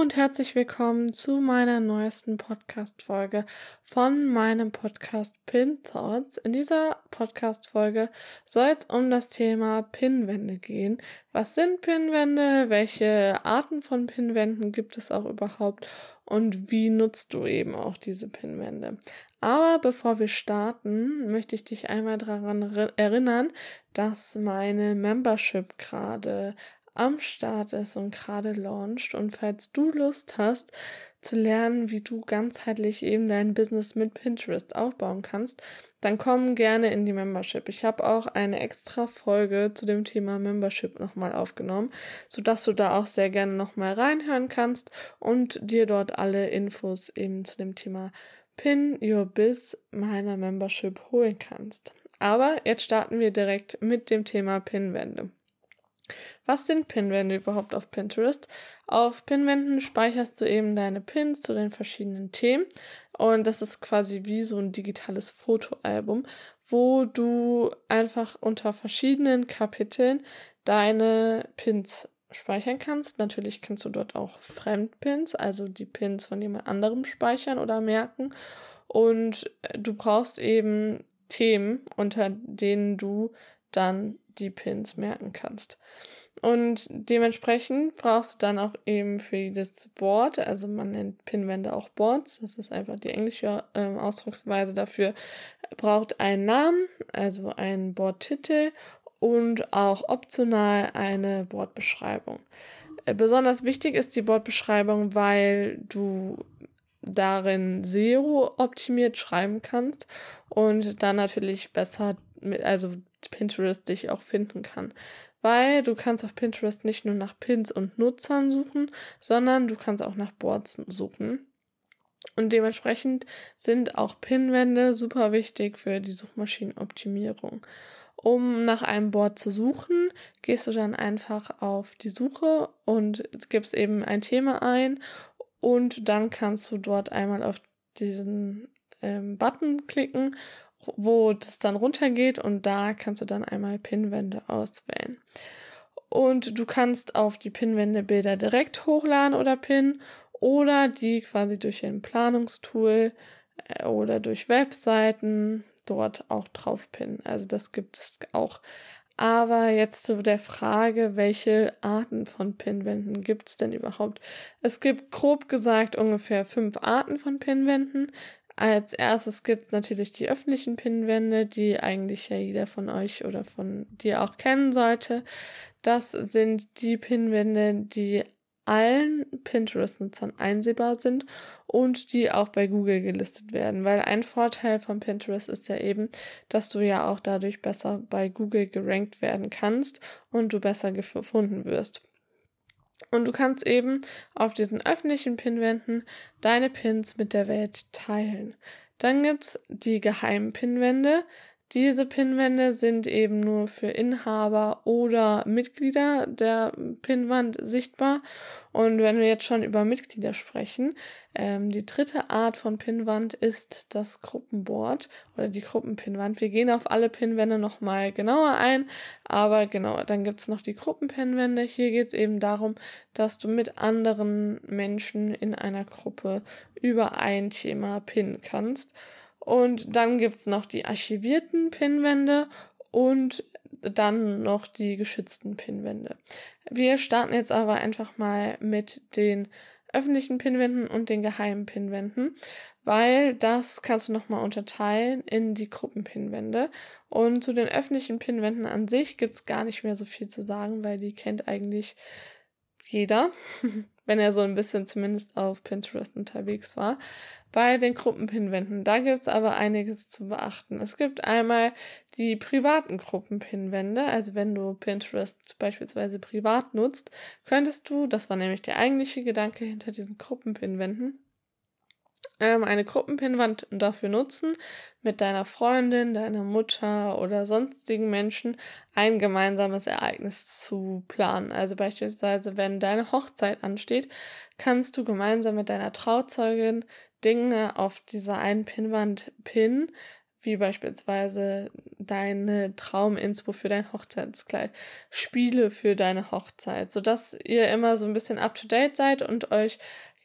Und herzlich willkommen zu meiner neuesten Podcast-Folge von meinem Podcast Pin Thoughts. In dieser Podcast-Folge soll es um das Thema Pinwände gehen. Was sind Pinwände? Welche Arten von Pinwänden gibt es auch überhaupt? Und wie nutzt du eben auch diese Pinwände? Aber bevor wir starten, möchte ich dich einmal daran erinnern, dass meine Membership gerade am Start ist und gerade launcht. Und falls du Lust hast zu lernen, wie du ganzheitlich eben dein Business mit Pinterest aufbauen kannst, dann komm gerne in die Membership. Ich habe auch eine extra Folge zu dem Thema Membership nochmal aufgenommen, sodass du da auch sehr gerne nochmal reinhören kannst und dir dort alle Infos eben zu dem Thema Pin Your Biz meiner Membership holen kannst. Aber jetzt starten wir direkt mit dem Thema Pinwände. Was sind Pinwände überhaupt auf Pinterest? Auf Pinwänden speicherst du eben deine Pins zu den verschiedenen Themen und das ist quasi wie so ein digitales Fotoalbum, wo du einfach unter verschiedenen Kapiteln deine Pins speichern kannst. Natürlich kannst du dort auch Fremdpins, also die Pins von jemand anderem speichern oder merken. Und du brauchst eben Themen, unter denen du dann die Pins merken kannst. Und dementsprechend brauchst du dann auch eben für jedes Board, also man nennt Pinwände auch Boards, das ist einfach die englische ähm, Ausdrucksweise dafür, braucht einen Namen, also einen Boardtitel und auch optional eine Boardbeschreibung. Äh, besonders wichtig ist die Boardbeschreibung, weil du darin SEO optimiert schreiben kannst und dann natürlich besser mit, also Pinterest dich auch finden kann. Weil du kannst auf Pinterest nicht nur nach Pins und Nutzern suchen, sondern du kannst auch nach Boards suchen. Und dementsprechend sind auch Pinwände super wichtig für die Suchmaschinenoptimierung. Um nach einem Board zu suchen, gehst du dann einfach auf die Suche und gibst eben ein Thema ein und dann kannst du dort einmal auf diesen ähm, Button klicken wo das dann runtergeht und da kannst du dann einmal Pinwände auswählen. Und du kannst auf die Pinwände Bilder direkt hochladen oder pinnen oder die quasi durch ein Planungstool äh, oder durch Webseiten dort auch drauf pinnen. Also das gibt es auch. Aber jetzt zu der Frage, welche Arten von Pinwänden gibt es denn überhaupt? Es gibt grob gesagt ungefähr fünf Arten von Pinwänden. Als erstes gibt es natürlich die öffentlichen Pinwände, die eigentlich ja jeder von euch oder von dir auch kennen sollte. Das sind die Pinwände, die allen Pinterest-Nutzern einsehbar sind und die auch bei Google gelistet werden. Weil ein Vorteil von Pinterest ist ja eben, dass du ja auch dadurch besser bei Google gerankt werden kannst und du besser gefunden wirst. Und du kannst eben auf diesen öffentlichen Pinwänden deine Pins mit der Welt teilen. Dann gibt's die geheimen Pinwände. Diese Pinwände sind eben nur für Inhaber oder Mitglieder der Pinwand sichtbar. Und wenn wir jetzt schon über Mitglieder sprechen, ähm, die dritte Art von Pinwand ist das Gruppenboard oder die Gruppenpinwand. Wir gehen auf alle Pinwände nochmal genauer ein, aber genau, dann gibt's noch die Gruppenpinwände. Hier geht's eben darum, dass du mit anderen Menschen in einer Gruppe über ein Thema pinnen kannst. Und dann gibt's noch die archivierten Pinwände und dann noch die geschützten Pinwände. Wir starten jetzt aber einfach mal mit den öffentlichen Pinwänden und den geheimen Pinwänden, weil das kannst du nochmal unterteilen in die Gruppenpinwände. Und zu den öffentlichen Pinwänden an sich gibt's gar nicht mehr so viel zu sagen, weil die kennt eigentlich jeder, wenn er so ein bisschen zumindest auf Pinterest unterwegs war. Bei den Gruppenpinwänden, da gibt's aber einiges zu beachten. Es gibt einmal die privaten Gruppenpinwände, also wenn du Pinterest beispielsweise privat nutzt, könntest du, das war nämlich der eigentliche Gedanke hinter diesen Gruppenpinwänden, ähm, eine Gruppenpinwand dafür nutzen, mit deiner Freundin, deiner Mutter oder sonstigen Menschen ein gemeinsames Ereignis zu planen. Also beispielsweise, wenn deine Hochzeit ansteht, kannst du gemeinsam mit deiner Trauzeugin Dinge auf dieser einen Pinnwand pinnen, wie beispielsweise deine Trauminspo für dein Hochzeitskleid, Spiele für deine Hochzeit, sodass ihr immer so ein bisschen up to date seid und euch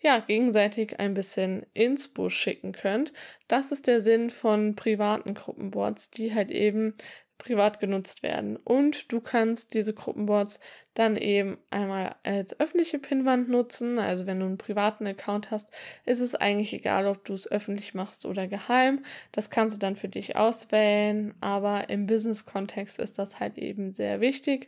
ja, gegenseitig ein bisschen Inspo schicken könnt. Das ist der Sinn von privaten Gruppenboards, die halt eben privat genutzt werden. Und du kannst diese Gruppenboards dann eben einmal als öffentliche Pinwand nutzen. Also wenn du einen privaten Account hast, ist es eigentlich egal, ob du es öffentlich machst oder geheim. Das kannst du dann für dich auswählen. Aber im Business-Kontext ist das halt eben sehr wichtig.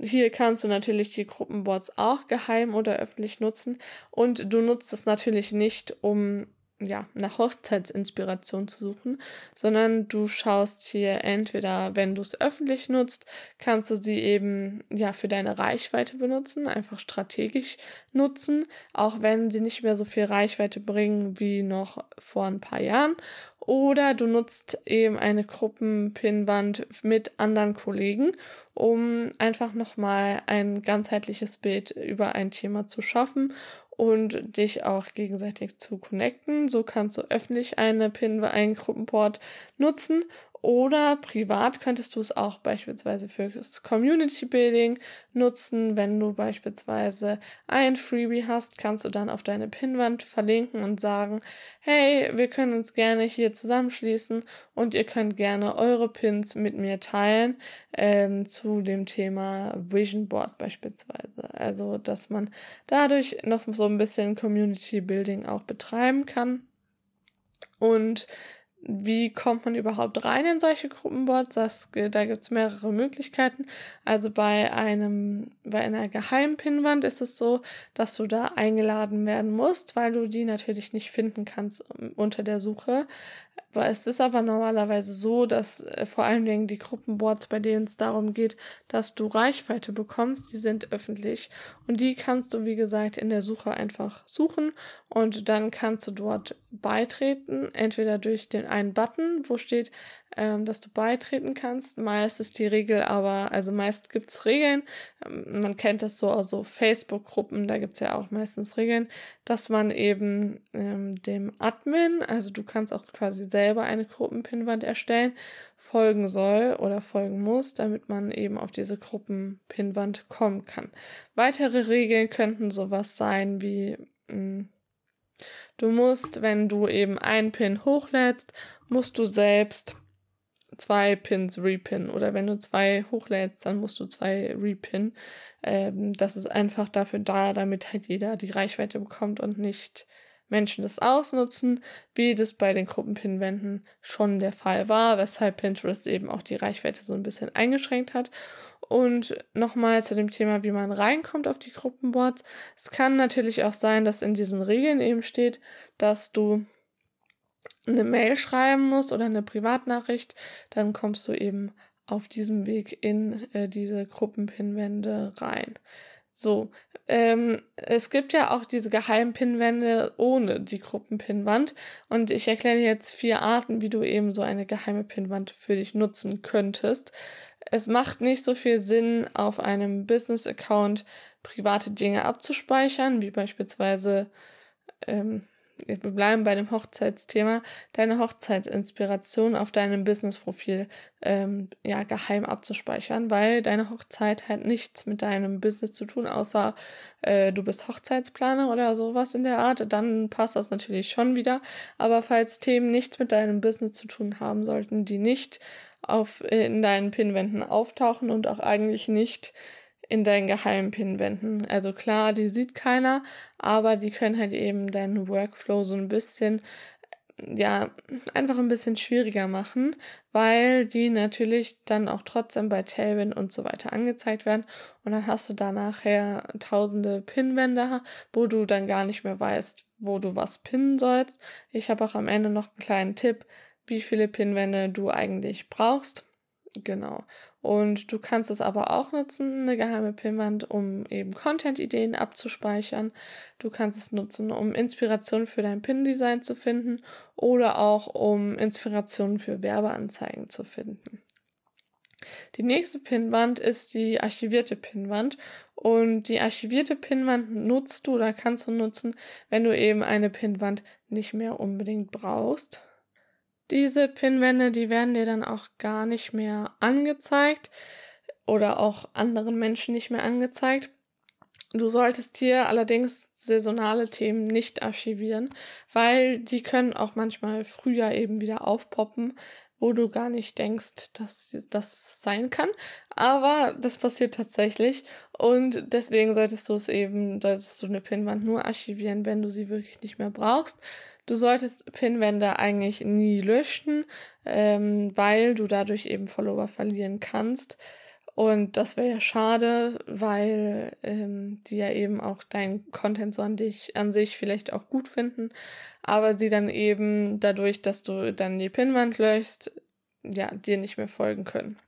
Hier kannst du natürlich die Gruppenboards auch geheim oder öffentlich nutzen. Und du nutzt es natürlich nicht, um ja, nach Hochzeitsinspiration zu suchen, sondern du schaust hier entweder, wenn du es öffentlich nutzt, kannst du sie eben ja für deine Reichweite benutzen, einfach strategisch nutzen, auch wenn sie nicht mehr so viel Reichweite bringen wie noch vor ein paar Jahren. Oder du nutzt eben eine Gruppenpinwand mit anderen Kollegen, um einfach nochmal ein ganzheitliches Bild über ein Thema zu schaffen und dich auch gegenseitig zu connecten. So kannst du öffentlich eine Pin, einen Gruppenport nutzen oder privat könntest du es auch beispielsweise fürs Community Building nutzen. Wenn du beispielsweise ein Freebie hast, kannst du dann auf deine Pinwand verlinken und sagen, hey, wir können uns gerne hier zusammenschließen und ihr könnt gerne eure Pins mit mir teilen ähm, zu dem Thema Vision Board beispielsweise. Also, dass man dadurch noch so ein bisschen Community Building auch betreiben kann. Und wie kommt man überhaupt rein in solche Gruppenboards? Das, da gibt's mehrere Möglichkeiten. Also bei einem, bei einer geheimen Pinwand ist es so, dass du da eingeladen werden musst, weil du die natürlich nicht finden kannst unter der Suche. Es ist aber normalerweise so, dass äh, vor allen Dingen die Gruppenboards, bei denen es darum geht, dass du Reichweite bekommst, die sind öffentlich. Und die kannst du, wie gesagt, in der Suche einfach suchen. Und dann kannst du dort beitreten, entweder durch den einen Button, wo steht, ähm, dass du beitreten kannst. Meist ist die Regel aber, also meist gibt's Regeln. Ähm, man kennt das so aus so Facebook-Gruppen, da gibt's ja auch meistens Regeln, dass man eben ähm, dem Admin, also du kannst auch quasi selber eine Gruppenpinwand erstellen, folgen soll oder folgen muss, damit man eben auf diese Gruppenpinwand kommen kann. Weitere Regeln könnten sowas sein wie mh, hm, Du musst, wenn du eben einen Pin hochlädst, musst du selbst zwei Pins repinnen oder wenn du zwei hochlädst, dann musst du zwei repinnen. Ähm, das ist einfach dafür da, damit halt jeder die Reichweite bekommt und nicht Menschen das ausnutzen, wie das bei den Gruppenpinwänden schon der Fall war, weshalb Pinterest eben auch die Reichweite so ein bisschen eingeschränkt hat. Und nochmal zu dem Thema, wie man reinkommt auf die Gruppenboards. Es kann natürlich auch sein, dass in diesen Regeln eben steht, dass du eine Mail schreiben musst oder eine Privatnachricht, dann kommst du eben auf diesem Weg in äh, diese Gruppenpinwände rein. So, ähm, es gibt ja auch diese geheimen Pinwände ohne die Gruppenpinwand und ich erkläre dir jetzt vier Arten, wie du eben so eine geheime Pinwand für dich nutzen könntest. Es macht nicht so viel Sinn, auf einem Business-Account private Dinge abzuspeichern, wie beispielsweise ähm, wir bleiben bei dem Hochzeitsthema, deine Hochzeitsinspiration auf deinem Business-Profil ähm, ja, geheim abzuspeichern, weil deine Hochzeit hat nichts mit deinem Business zu tun, außer äh, du bist Hochzeitsplaner oder sowas in der Art, dann passt das natürlich schon wieder. Aber falls Themen nichts mit deinem Business zu tun haben sollten, die nicht auf, in deinen Pinwänden auftauchen und auch eigentlich nicht in deinen geheimen Pinwänden. Also klar, die sieht keiner, aber die können halt eben deinen Workflow so ein bisschen ja, einfach ein bisschen schwieriger machen, weil die natürlich dann auch trotzdem bei Tailwind und so weiter angezeigt werden. Und dann hast du da nachher tausende Pinwände, wo du dann gar nicht mehr weißt, wo du was pinnen sollst. Ich habe auch am Ende noch einen kleinen Tipp, wie viele Pinwände du eigentlich brauchst. Genau. Und du kannst es aber auch nutzen, eine geheime Pinwand, um eben Content-Ideen abzuspeichern. Du kannst es nutzen, um Inspiration für dein Pin-Design zu finden oder auch um Inspiration für Werbeanzeigen zu finden. Die nächste Pinwand ist die archivierte Pinwand und die archivierte Pinwand nutzt du oder kannst du nutzen, wenn du eben eine Pinwand nicht mehr unbedingt brauchst. Diese Pinwände, die werden dir dann auch gar nicht mehr angezeigt oder auch anderen Menschen nicht mehr angezeigt. Du solltest hier allerdings saisonale Themen nicht archivieren, weil die können auch manchmal früher eben wieder aufpoppen, wo du gar nicht denkst, dass das sein kann. Aber das passiert tatsächlich und deswegen solltest du es eben, solltest du eine Pinwand nur archivieren, wenn du sie wirklich nicht mehr brauchst. Du solltest Pinwände eigentlich nie löschen, ähm, weil du dadurch eben Follower verlieren kannst. Und das wäre ja schade, weil ähm, die ja eben auch deinen Content so an dich, an sich vielleicht auch gut finden, aber sie dann eben dadurch, dass du dann die Pinwand löschst, ja, dir nicht mehr folgen können.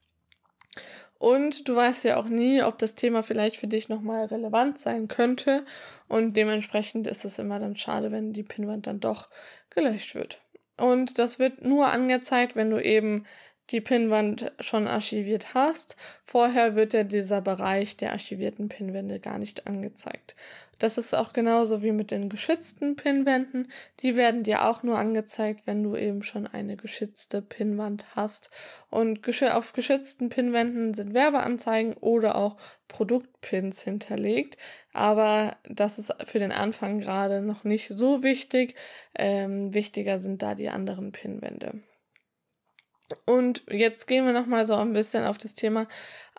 Und du weißt ja auch nie, ob das Thema vielleicht für dich nochmal relevant sein könnte. Und dementsprechend ist es immer dann schade, wenn die Pinwand dann doch gelöscht wird. Und das wird nur angezeigt, wenn du eben die Pinwand schon archiviert hast. Vorher wird ja dieser Bereich der archivierten Pinwände gar nicht angezeigt. Das ist auch genauso wie mit den geschützten Pinwänden. Die werden dir auch nur angezeigt, wenn du eben schon eine geschützte Pinwand hast. Und auf geschützten Pinwänden sind Werbeanzeigen oder auch Produktpins hinterlegt. Aber das ist für den Anfang gerade noch nicht so wichtig. Ähm, wichtiger sind da die anderen Pinwände. Und jetzt gehen wir nochmal so ein bisschen auf das Thema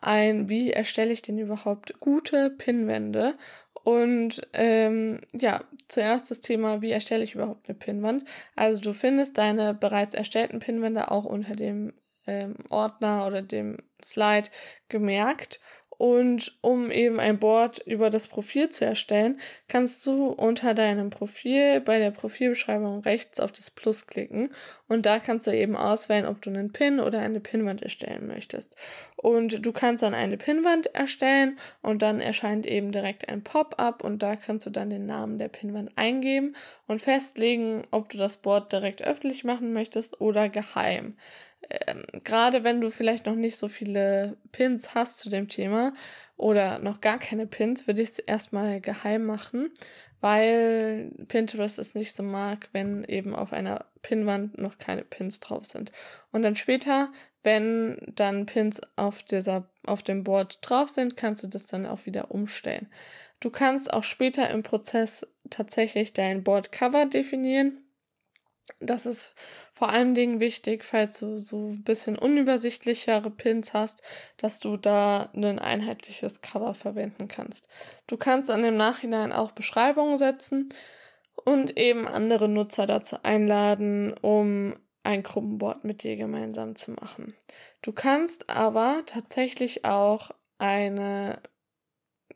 ein, wie erstelle ich denn überhaupt gute Pinwände? Und ähm, ja, zuerst das Thema, wie erstelle ich überhaupt eine Pinwand? Also du findest deine bereits erstellten Pinwände auch unter dem ähm, Ordner oder dem Slide gemerkt und um eben ein Board über das Profil zu erstellen, kannst du unter deinem Profil bei der Profilbeschreibung rechts auf das Plus klicken und da kannst du eben auswählen, ob du einen Pin oder eine Pinwand erstellen möchtest. Und du kannst dann eine Pinwand erstellen und dann erscheint eben direkt ein Pop-up und da kannst du dann den Namen der Pinwand eingeben und festlegen, ob du das Board direkt öffentlich machen möchtest oder geheim ähm, gerade wenn du vielleicht noch nicht so viele Pins hast zu dem Thema oder noch gar keine Pins, würde ich es erstmal geheim machen, weil Pinterest es nicht so mag, wenn eben auf einer Pinwand noch keine Pins drauf sind. Und dann später, wenn dann Pins auf dieser, auf dem Board drauf sind, kannst du das dann auch wieder umstellen. Du kannst auch später im Prozess tatsächlich dein Board Cover definieren das ist vor allen Dingen wichtig, falls du so ein bisschen unübersichtlichere Pins hast, dass du da ein einheitliches Cover verwenden kannst. Du kannst an dem Nachhinein auch Beschreibungen setzen und eben andere Nutzer dazu einladen, um ein Gruppenboard mit dir gemeinsam zu machen. Du kannst aber tatsächlich auch eine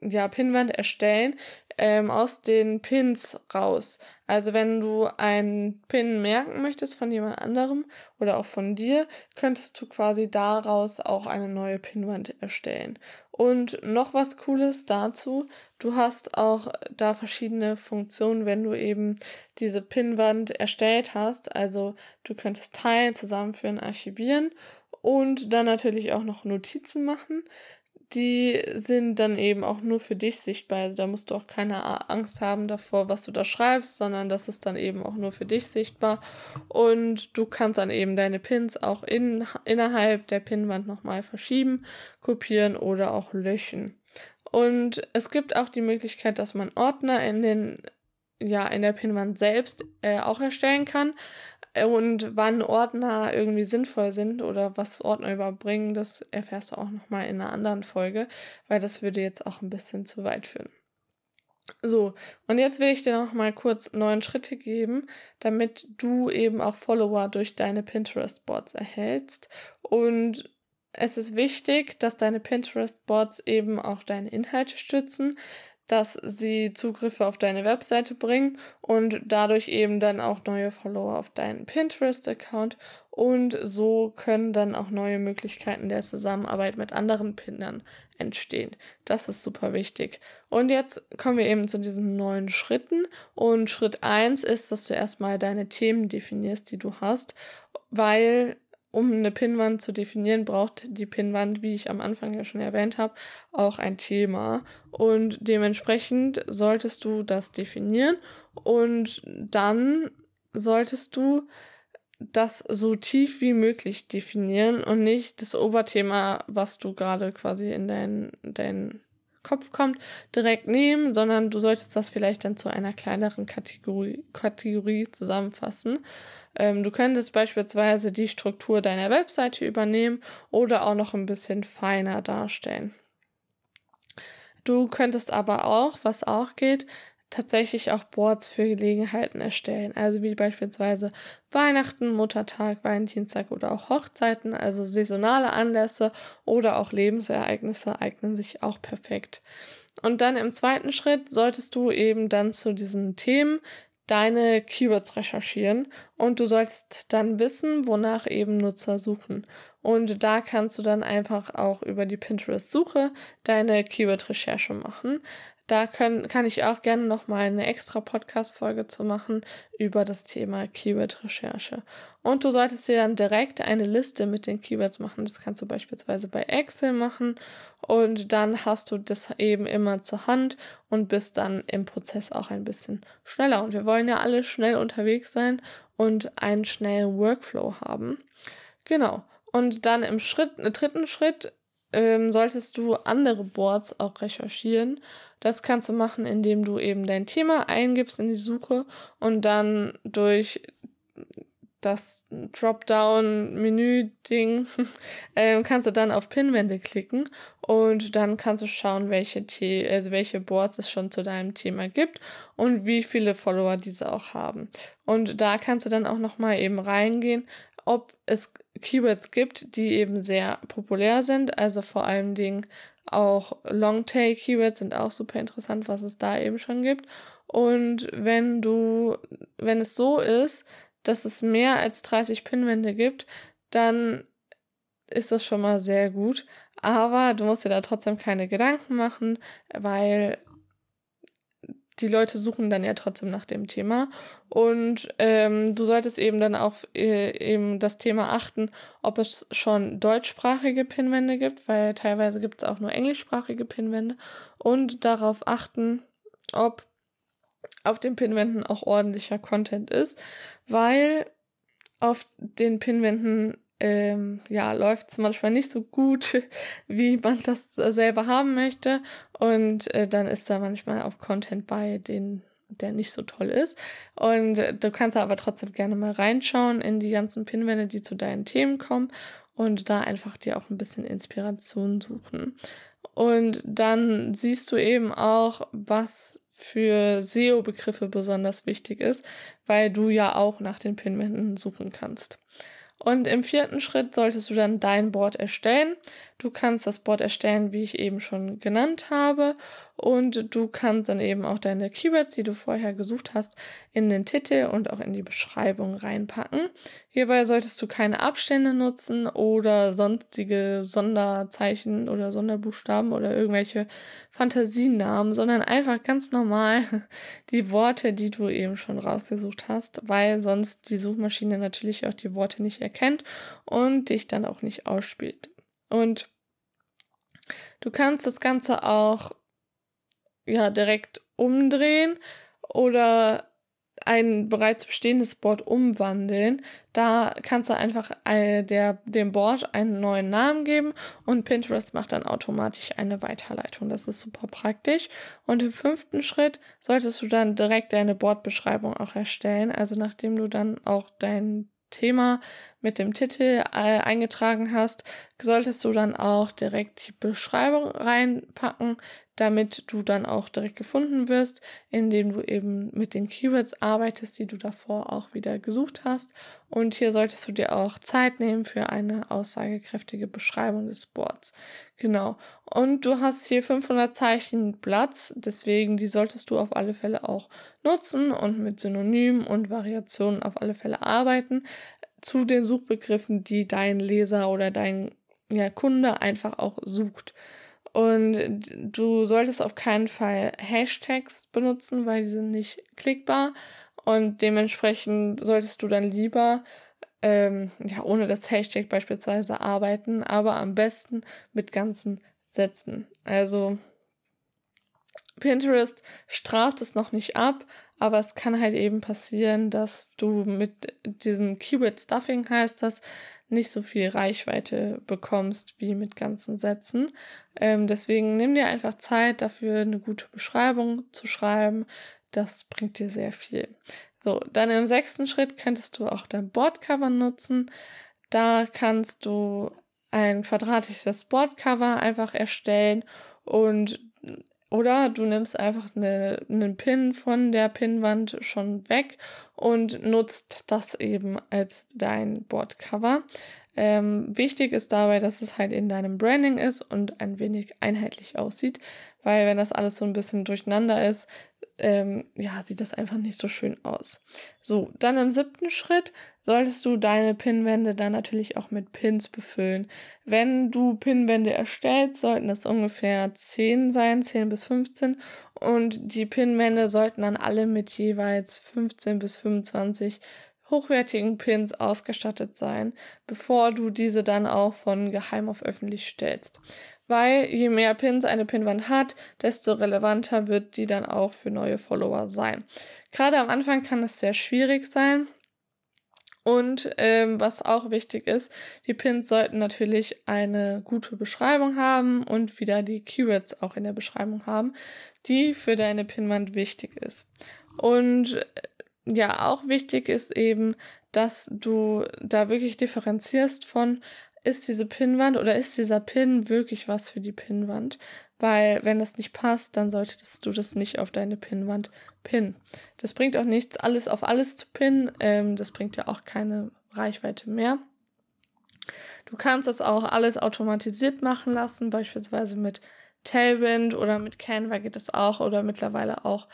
ja, Pinwand erstellen, ähm, aus den Pins raus. Also wenn du einen Pin merken möchtest von jemand anderem oder auch von dir, könntest du quasi daraus auch eine neue Pinwand erstellen. Und noch was Cooles dazu, du hast auch da verschiedene Funktionen, wenn du eben diese Pinwand erstellt hast. Also du könntest teilen, zusammenführen, archivieren und dann natürlich auch noch Notizen machen die sind dann eben auch nur für dich sichtbar. Also da musst du auch keine Angst haben davor, was du da schreibst, sondern das ist dann eben auch nur für dich sichtbar. Und du kannst dann eben deine Pins auch in, innerhalb der Pinwand nochmal verschieben, kopieren oder auch löschen. Und es gibt auch die Möglichkeit, dass man Ordner in den ja in der Pinwand selbst äh, auch erstellen kann. Und wann Ordner irgendwie sinnvoll sind oder was Ordner überbringen, das erfährst du auch nochmal in einer anderen Folge, weil das würde jetzt auch ein bisschen zu weit führen. So, und jetzt will ich dir noch mal kurz neun Schritte geben, damit du eben auch Follower durch deine Pinterest-Boards erhältst. Und es ist wichtig, dass deine Pinterest-Boards eben auch deine Inhalte stützen, dass sie Zugriffe auf deine Webseite bringen und dadurch eben dann auch neue Follower auf deinen Pinterest-Account und so können dann auch neue Möglichkeiten der Zusammenarbeit mit anderen Pinnern entstehen. Das ist super wichtig. Und jetzt kommen wir eben zu diesen neuen Schritten und Schritt eins ist, dass du erstmal deine Themen definierst, die du hast, weil um eine Pinnwand zu definieren, braucht die Pinnwand, wie ich am Anfang ja schon erwähnt habe, auch ein Thema. Und dementsprechend solltest du das definieren und dann solltest du das so tief wie möglich definieren und nicht das Oberthema, was du gerade quasi in deinen dein Kopf kommt, direkt nehmen, sondern du solltest das vielleicht dann zu einer kleineren Kategorie, Kategorie zusammenfassen. Ähm, du könntest beispielsweise die Struktur deiner Webseite übernehmen oder auch noch ein bisschen feiner darstellen. Du könntest aber auch, was auch geht, tatsächlich auch Boards für Gelegenheiten erstellen. Also wie beispielsweise Weihnachten, Muttertag, Valentinstag oder auch Hochzeiten, also saisonale Anlässe oder auch Lebensereignisse eignen sich auch perfekt. Und dann im zweiten Schritt solltest du eben dann zu diesen Themen deine Keywords recherchieren und du solltest dann wissen, wonach eben Nutzer suchen. Und da kannst du dann einfach auch über die Pinterest-Suche deine Keyword-Recherche machen. Da können, kann ich auch gerne noch mal eine extra Podcast-Folge zu machen über das Thema Keyword-Recherche. Und du solltest dir dann direkt eine Liste mit den Keywords machen. Das kannst du beispielsweise bei Excel machen. Und dann hast du das eben immer zur Hand und bist dann im Prozess auch ein bisschen schneller. Und wir wollen ja alle schnell unterwegs sein und einen schnellen Workflow haben. Genau. Und dann im Schritt, im dritten Schritt ähm, solltest du andere Boards auch recherchieren. Das kannst du machen, indem du eben dein Thema eingibst in die Suche und dann durch das Dropdown-Menü-Ding ähm, kannst du dann auf Pinwände klicken und dann kannst du schauen, welche, The also welche Boards es schon zu deinem Thema gibt und wie viele Follower diese auch haben. Und da kannst du dann auch nochmal eben reingehen, ob es Keywords gibt, die eben sehr populär sind. Also vor allen Dingen auch Longtail-Keywords sind auch super interessant, was es da eben schon gibt. Und wenn du, wenn es so ist, dass es mehr als 30 Pinwände gibt, dann ist das schon mal sehr gut. Aber du musst dir da trotzdem keine Gedanken machen, weil die Leute suchen dann ja trotzdem nach dem Thema. Und ähm, du solltest eben dann auf äh, eben das Thema achten, ob es schon deutschsprachige Pinwände gibt, weil teilweise gibt es auch nur englischsprachige Pinwände. Und darauf achten, ob auf den Pinwänden auch ordentlicher Content ist, weil auf den Pinwänden ähm, ja, läuft es manchmal nicht so gut, wie man das selber haben möchte. Und äh, dann ist da manchmal auch Content bei, den der nicht so toll ist. Und äh, du kannst aber trotzdem gerne mal reinschauen in die ganzen Pinwände, die zu deinen Themen kommen und da einfach dir auch ein bisschen Inspiration suchen. Und dann siehst du eben auch, was für SEO-Begriffe besonders wichtig ist, weil du ja auch nach den Pinwänden suchen kannst. Und im vierten Schritt solltest du dann dein Board erstellen. Du kannst das Board erstellen, wie ich eben schon genannt habe. Und du kannst dann eben auch deine Keywords, die du vorher gesucht hast, in den Titel und auch in die Beschreibung reinpacken. Hierbei solltest du keine Abstände nutzen oder sonstige Sonderzeichen oder Sonderbuchstaben oder irgendwelche Fantasienamen, sondern einfach ganz normal die Worte, die du eben schon rausgesucht hast, weil sonst die Suchmaschine natürlich auch die Worte nicht erkennt und dich dann auch nicht ausspielt. Und du kannst das Ganze auch ja direkt umdrehen oder ein bereits bestehendes Board umwandeln. Da kannst du einfach äh, der, dem Board einen neuen Namen geben und Pinterest macht dann automatisch eine Weiterleitung. Das ist super praktisch. Und im fünften Schritt solltest du dann direkt deine Boardbeschreibung auch erstellen. Also nachdem du dann auch dein Thema mit dem Titel äh, eingetragen hast, solltest du dann auch direkt die Beschreibung reinpacken, damit du dann auch direkt gefunden wirst, indem du eben mit den Keywords arbeitest, die du davor auch wieder gesucht hast. Und hier solltest du dir auch Zeit nehmen für eine aussagekräftige Beschreibung des Boards. Genau. Und du hast hier 500 Zeichen Platz, deswegen die solltest du auf alle Fälle auch nutzen und mit Synonymen und Variationen auf alle Fälle arbeiten zu den Suchbegriffen, die dein Leser oder dein ja, Kunde einfach auch sucht. Und du solltest auf keinen Fall Hashtags benutzen, weil die sind nicht klickbar. Und dementsprechend solltest du dann lieber ähm, ja, ohne das Hashtag beispielsweise arbeiten, aber am besten mit ganzen Sätzen. Also Pinterest straft es noch nicht ab, aber es kann halt eben passieren, dass du mit diesem Keyword Stuffing heißt das, nicht so viel Reichweite bekommst wie mit ganzen Sätzen. Ähm, deswegen nimm dir einfach Zeit dafür, eine gute Beschreibung zu schreiben. Das bringt dir sehr viel. So, dann im sechsten Schritt könntest du auch dein Boardcover nutzen. Da kannst du ein quadratisches Boardcover einfach erstellen und oder du nimmst einfach eine, einen Pin von der Pinwand schon weg und nutzt das eben als dein Boardcover. Ähm, wichtig ist dabei, dass es halt in deinem Branding ist und ein wenig einheitlich aussieht, weil wenn das alles so ein bisschen durcheinander ist, ähm, ja, sieht das einfach nicht so schön aus. So, dann im siebten Schritt solltest du deine Pinwände dann natürlich auch mit Pins befüllen. Wenn du Pinwände erstellst, sollten das ungefähr 10 sein, 10 bis 15 und die Pinwände sollten dann alle mit jeweils 15 bis 25 hochwertigen Pins ausgestattet sein, bevor du diese dann auch von geheim auf öffentlich stellst weil je mehr Pins eine Pinwand hat, desto relevanter wird die dann auch für neue Follower sein. Gerade am Anfang kann es sehr schwierig sein. Und ähm, was auch wichtig ist, die Pins sollten natürlich eine gute Beschreibung haben und wieder die Keywords auch in der Beschreibung haben, die für deine Pinwand wichtig ist. Und ja, auch wichtig ist eben, dass du da wirklich differenzierst von ist diese Pinnwand oder ist dieser Pin wirklich was für die Pinnwand? Weil wenn das nicht passt, dann solltest du das nicht auf deine Pinnwand pinnen. Das bringt auch nichts, alles auf alles zu pinnen. Ähm, das bringt ja auch keine Reichweite mehr. Du kannst das auch alles automatisiert machen lassen, beispielsweise mit Tailwind oder mit Canva geht das auch oder mittlerweile auch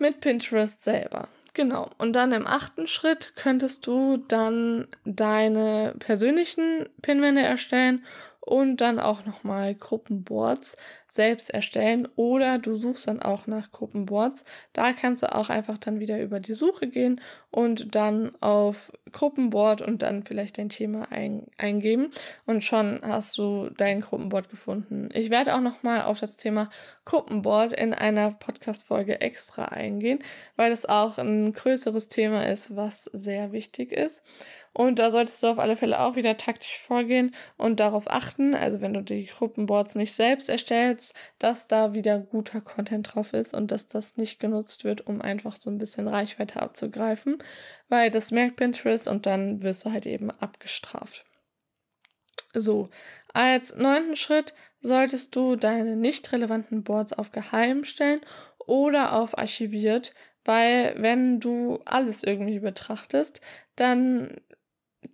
mit Pinterest selber. Genau. Und dann im achten Schritt könntest du dann deine persönlichen Pinwände erstellen und dann auch nochmal Gruppenboards selbst erstellen oder du suchst dann auch nach Gruppenboards. Da kannst du auch einfach dann wieder über die Suche gehen und dann auf Gruppenboard und dann vielleicht dein Thema ein, eingeben und schon hast du dein Gruppenboard gefunden. Ich werde auch nochmal auf das Thema Gruppenboard in einer Podcast-Folge extra eingehen, weil es auch ein größeres Thema ist, was sehr wichtig ist. Und da solltest du auf alle Fälle auch wieder taktisch vorgehen und darauf achten, also wenn du die Gruppenboards nicht selbst erstellst, dass da wieder guter Content drauf ist und dass das nicht genutzt wird, um einfach so ein bisschen Reichweite abzugreifen, weil das merkt Pinterest und dann wirst du halt eben abgestraft. So, als neunten Schritt solltest du deine nicht relevanten Boards auf geheim stellen oder auf archiviert, weil wenn du alles irgendwie betrachtest, dann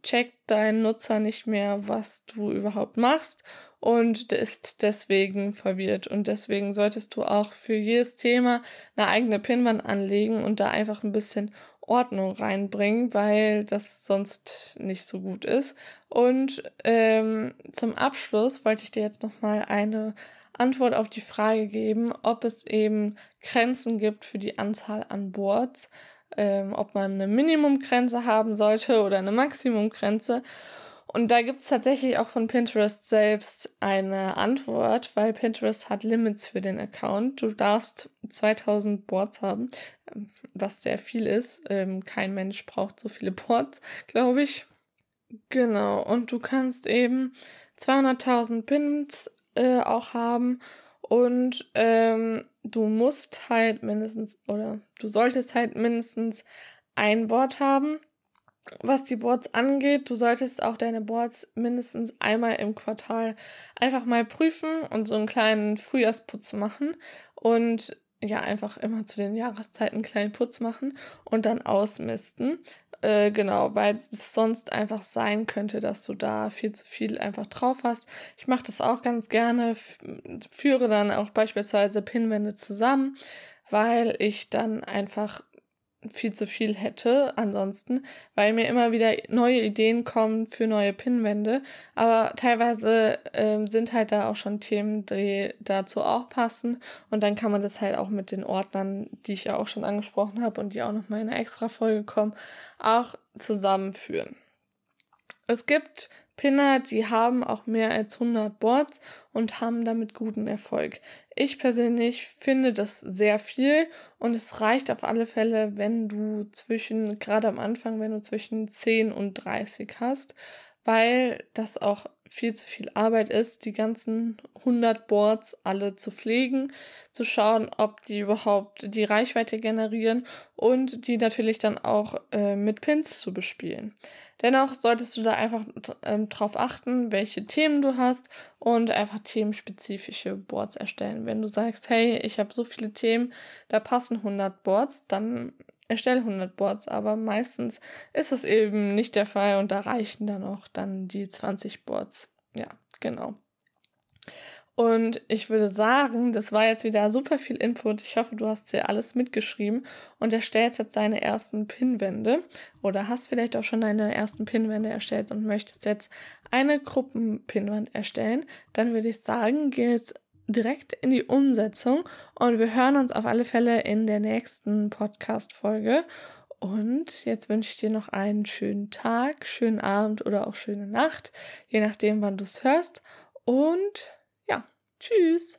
checkt dein Nutzer nicht mehr, was du überhaupt machst und ist deswegen verwirrt. Und deswegen solltest du auch für jedes Thema eine eigene Pinwand anlegen und da einfach ein bisschen Ordnung reinbringen, weil das sonst nicht so gut ist. Und ähm, zum Abschluss wollte ich dir jetzt nochmal eine Antwort auf die Frage geben, ob es eben Grenzen gibt für die Anzahl an Boards ähm, ob man eine Minimumgrenze haben sollte oder eine Maximumgrenze. Und da gibt es tatsächlich auch von Pinterest selbst eine Antwort, weil Pinterest hat Limits für den Account. Du darfst 2000 Boards haben, was sehr viel ist. Ähm, kein Mensch braucht so viele Boards, glaube ich. Genau, und du kannst eben 200.000 Pins äh, auch haben und ähm, du musst halt mindestens oder du solltest halt mindestens ein Board haben. was die Boards angeht, du solltest auch deine Boards mindestens einmal im Quartal einfach mal prüfen und so einen kleinen Frühjahrsputz machen und ja, einfach immer zu den Jahreszeiten einen kleinen Putz machen und dann ausmisten. Äh, genau, weil es sonst einfach sein könnte, dass du da viel zu viel einfach drauf hast. Ich mache das auch ganz gerne, führe dann auch beispielsweise Pinwände zusammen, weil ich dann einfach viel zu viel hätte ansonsten, weil mir immer wieder neue Ideen kommen für neue Pinwände. Aber teilweise ähm, sind halt da auch schon Themen, die dazu auch passen. Und dann kann man das halt auch mit den Ordnern, die ich ja auch schon angesprochen habe und die auch noch mal in eine extra Folge kommen, auch zusammenführen. Es gibt Pinner, die haben auch mehr als 100 Boards und haben damit guten Erfolg. Ich persönlich finde das sehr viel und es reicht auf alle Fälle, wenn du zwischen, gerade am Anfang, wenn du zwischen 10 und 30 hast, weil das auch viel zu viel Arbeit ist, die ganzen 100 Boards alle zu pflegen, zu schauen, ob die überhaupt die Reichweite generieren und die natürlich dann auch äh, mit Pins zu bespielen. Dennoch solltest du da einfach ähm, drauf achten, welche Themen du hast und einfach themenspezifische Boards erstellen. Wenn du sagst, hey, ich habe so viele Themen, da passen 100 Boards, dann erstelle 100 Boards, aber meistens ist das eben nicht der Fall und da reichen dann auch dann die 20 Boards. Ja, genau. Und ich würde sagen, das war jetzt wieder super viel Input. Ich hoffe, du hast dir alles mitgeschrieben und erstellst jetzt deine ersten Pinwände oder hast vielleicht auch schon deine ersten Pinwände erstellt und möchtest jetzt eine Gruppenpinwand erstellen. Dann würde ich sagen, geh jetzt direkt in die Umsetzung und wir hören uns auf alle Fälle in der nächsten Podcast-Folge. Und jetzt wünsche ich dir noch einen schönen Tag, schönen Abend oder auch schöne Nacht, je nachdem, wann du es hörst. Und ja, tschüss.